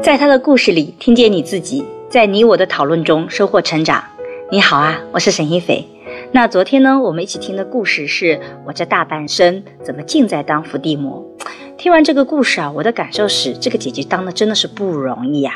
在他的故事里，听见你自己，在你我的讨论中收获成长。你好啊，我是沈一斐。那昨天呢，我们一起听的故事是我这大半生怎么尽在当伏地魔。听完这个故事啊，我的感受是，这个姐姐当的真的是不容易呀。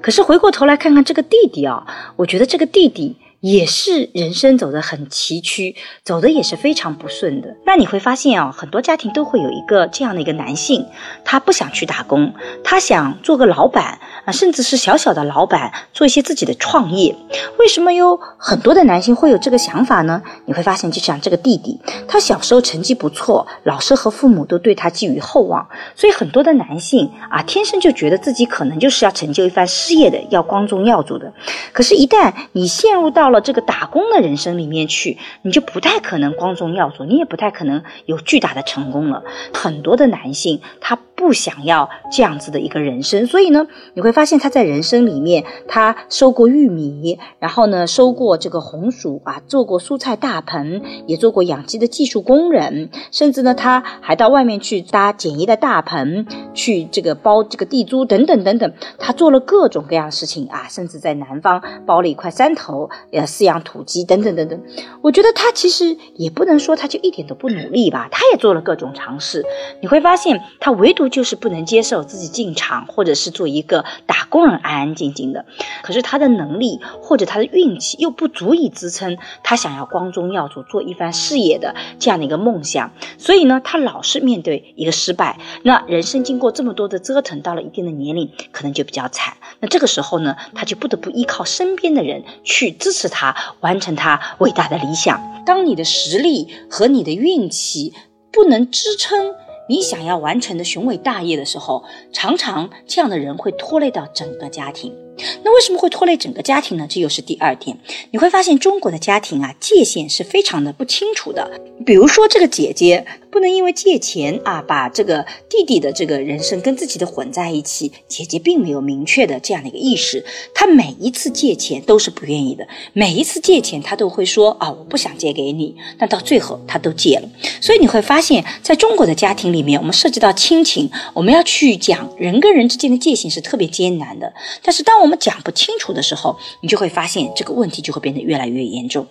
可是回过头来看看这个弟弟啊，我觉得这个弟弟。也是人生走得很崎岖，走的也是非常不顺的。那你会发现啊，很多家庭都会有一个这样的一个男性，他不想去打工，他想做个老板啊，甚至是小小的老板，做一些自己的创业。为什么有很多的男性会有这个想法呢？你会发现，就像这个弟弟，他小时候成绩不错，老师和父母都对他寄予厚望，所以很多的男性啊，天生就觉得自己可能就是要成就一番事业的，要光宗耀祖的。可是，一旦你陷入到到了这个打工的人生里面去，你就不太可能光宗耀祖，你也不太可能有巨大的成功了。很多的男性他。不想要这样子的一个人生，所以呢，你会发现他在人生里面，他收过玉米，然后呢，收过这个红薯啊，做过蔬菜大棚，也做过养鸡的技术工人，甚至呢，他还到外面去搭简易的大棚，去这个包这个地租等等等等，他做了各种各样的事情啊，甚至在南方包了一块山头，呃，饲养土鸡等等等等。我觉得他其实也不能说他就一点都不努力吧，他也做了各种尝试。你会发现他唯独。就是不能接受自己进厂，或者是做一个打工人，安安静静的。可是他的能力或者他的运气又不足以支撑他想要光宗耀祖、做一番事业的这样的一个梦想。所以呢，他老是面对一个失败。那人生经过这么多的折腾，到了一定的年龄，可能就比较惨。那这个时候呢，他就不得不依靠身边的人去支持他，完成他伟大的理想。当你的实力和你的运气不能支撑。你想要完成的雄伟大业的时候，常常这样的人会拖累到整个家庭。那为什么会拖累整个家庭呢？这又是第二点。你会发现中国的家庭啊，界限是非常的不清楚的。比如说，这个姐姐不能因为借钱啊，把这个弟弟的这个人生跟自己的混在一起。姐姐并没有明确的这样的一个意识，她每一次借钱都是不愿意的，每一次借钱她都会说啊，我不想借给你。但到最后她都借了。所以你会发现在中国的家庭里面，我们涉及到亲情，我们要去讲人跟人之间的界限是特别艰难的。但是当我我们讲不清楚的时候，你就会发现这个问题就会变得越来越严重。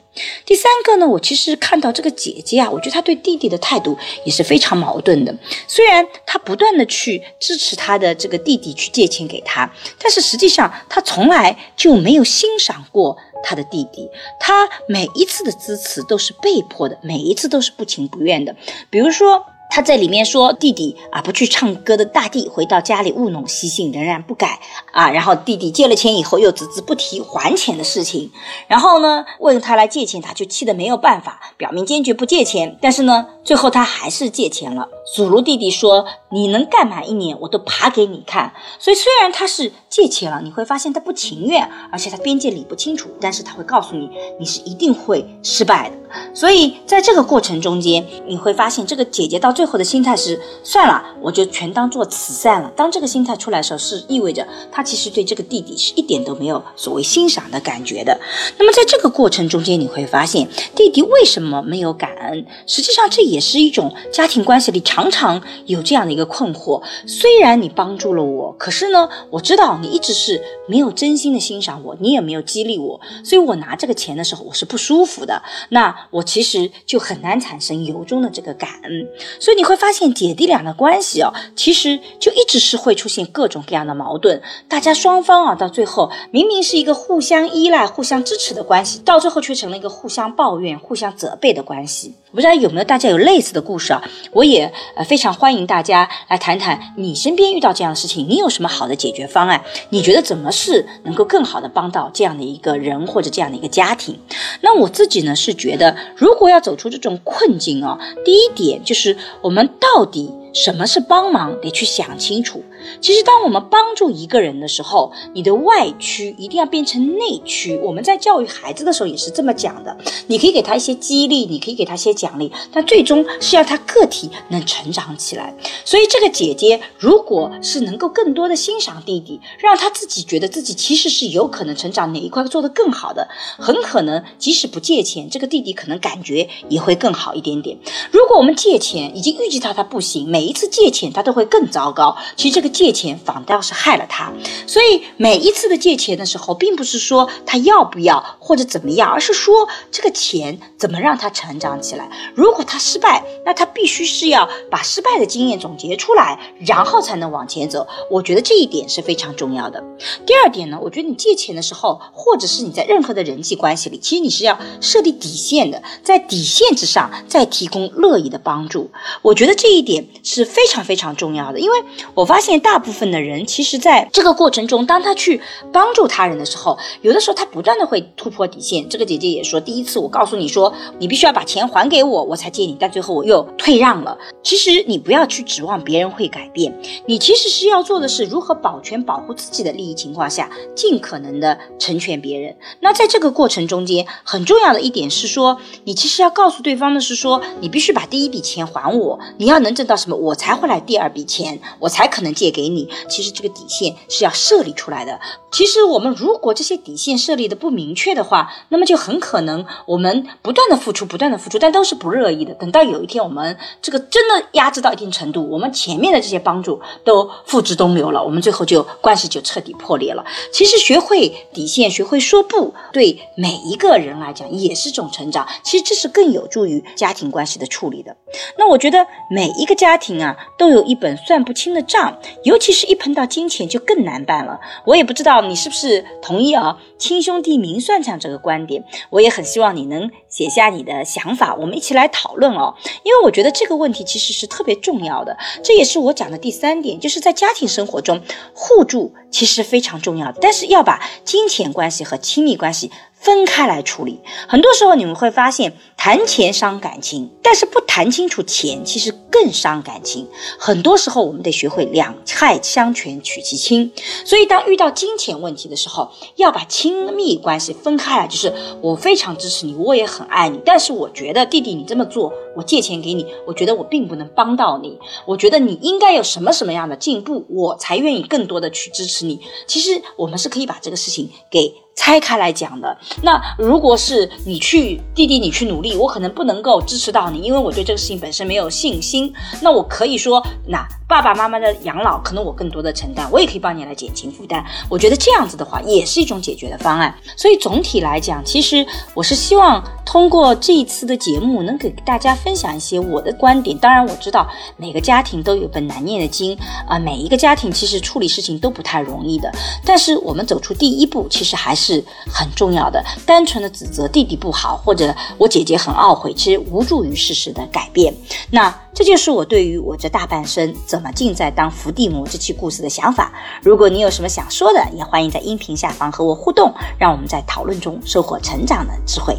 第三个呢，我其实看到这个姐姐啊，我觉得她对弟弟的态度也是非常矛盾的。虽然她不断的去支持她的这个弟弟去借钱给他，但是实际上她从来就没有欣赏过她的弟弟。她每一次的支持都是被迫的，每一次都是不情不愿的。比如说。他在里面说弟弟啊不去唱歌的大地回到家里务农习性仍然不改啊，然后弟弟借了钱以后又只字不提还钱的事情，然后呢问他来借钱，他就气得没有办法，表明坚决不借钱，但是呢最后他还是借钱了。祖如弟弟说你能干满一年我都爬给你看。所以虽然他是借钱了，你会发现他不情愿，而且他边界理不清楚，但是他会告诉你你是一定会失败的。所以在这个过程中间，你会发现这个姐姐到。最后的心态是算了，我就全当做慈善了。当这个心态出来的时候，是意味着她其实对这个弟弟是一点都没有所谓欣赏的感觉的。那么在这个过程中间，你会发现弟弟为什么没有感恩？实际上这也是一种家庭关系里常常有这样的一个困惑。虽然你帮助了我，可是呢，我知道你一直是没有真心的欣赏我，你也没有激励我，所以我拿这个钱的时候我是不舒服的。那我其实就很难产生由衷的这个感恩。所以你会发现姐弟俩的关系哦，其实就一直是会出现各种各样的矛盾。大家双方啊，到最后明明是一个互相依赖、互相支持的关系，到最后却成了一个互相抱怨、互相责备的关系。我不知道有没有大家有类似的故事啊？我也呃非常欢迎大家来谈谈你身边遇到这样的事情，你有什么好的解决方案？你觉得怎么是能够更好的帮到这样的一个人或者这样的一个家庭？那我自己呢是觉得，如果要走出这种困境啊，第一点就是。我们到底？什么是帮忙，得去想清楚。其实，当我们帮助一个人的时候，你的外驱一定要变成内驱。我们在教育孩子的时候也是这么讲的。你可以给他一些激励，你可以给他一些奖励，但最终是要他个体能成长起来。所以，这个姐姐如果是能够更多的欣赏弟弟，让他自己觉得自己其实是有可能成长哪一块做得更好的，很可能即使不借钱，这个弟弟可能感觉也会更好一点点。如果我们借钱，已经预计到他不行，每一次借钱他都会更糟糕。其实这个借钱反倒是害了他。所以每一次的借钱的时候，并不是说他要不要或者怎么样，而是说这个钱怎么让他成长起来。如果他失败，那他必须是要把失败的经验总结出来，然后才能往前走。我觉得这一点是非常重要的。第二点呢，我觉得你借钱的时候，或者是你在任何的人际关系里，其实你是要设立底线的，在底线之上再提供乐意的帮助。我觉得这一点是非常非常重要的，因为我发现大部分的人，其实在这个过程中，当他去帮助他人的时候，有的时候他不断的会突破底线。这个姐姐也说，第一次我告诉你说，你必须要把钱还给我，我才借你，但最后我又退让了。其实你不要去指望别人会改变，你其实是要做的是如何保全、保护自己的利益情况下，尽可能的成全别人。那在这个过程中间，很重要的一点是说，你其实要告诉对方的是说，你必须把第一笔钱还我，你要能挣到什么，我才会来第二笔钱，我才可能借给你。其实这个底线是要设立出来的。其实我们如果这些底线设立的不明确的话，那么就很可能我们不断的付出，不断的付出，但都是不乐意的。等到有一天我们这个真的压制到一定程度，我们前面的这些帮助都付之东流了，我们最后就关系就彻底破裂了。其实学会底线，学会说不，对每一个人来讲也是种成长。其实这是更有助于家庭关系的处理的。那我觉得每一个家庭啊，都有一本算不清的账，尤其是一碰到金钱就更难办了。我也不知道你是不是同意啊，亲兄弟明算账这个观点，我也很希望你能写下你的想法，我们一起来讨论哦。因为我觉得这个问题其实是特别重要的，这也是我讲的第三点，就是在家庭生活中互助其实非常重要，但是要把金钱关系和亲密关系。分开来处理，很多时候你们会发现谈钱伤感情，但是不谈清楚钱，其实更伤感情。很多时候我们得学会两害相权取其轻，所以当遇到金钱问题的时候，要把亲密关系分开来，就是我非常支持你，我也很爱你，但是我觉得弟弟你这么做，我借钱给你，我觉得我并不能帮到你，我觉得你应该有什么什么样的进步，我才愿意更多的去支持你。其实我们是可以把这个事情给。拆开来讲的，那如果是你去弟弟，你去努力，我可能不能够支持到你，因为我对这个事情本身没有信心。那我可以说，那爸爸妈妈的养老可能我更多的承担，我也可以帮你来减轻负担。我觉得这样子的话，也是一种解决的方案。所以总体来讲，其实我是希望通过这一次的节目，能给大家分享一些我的观点。当然，我知道每个家庭都有本难念的经啊，每一个家庭其实处理事情都不太容易的。但是我们走出第一步，其实还是。是很重要的。单纯的指责弟弟不好，或者我姐姐很懊悔，其实无助于事实的改变。那这就是我对于我这大半生怎么尽在当伏地魔这期故事的想法。如果你有什么想说的，也欢迎在音频下方和我互动，让我们在讨论中收获成长的智慧。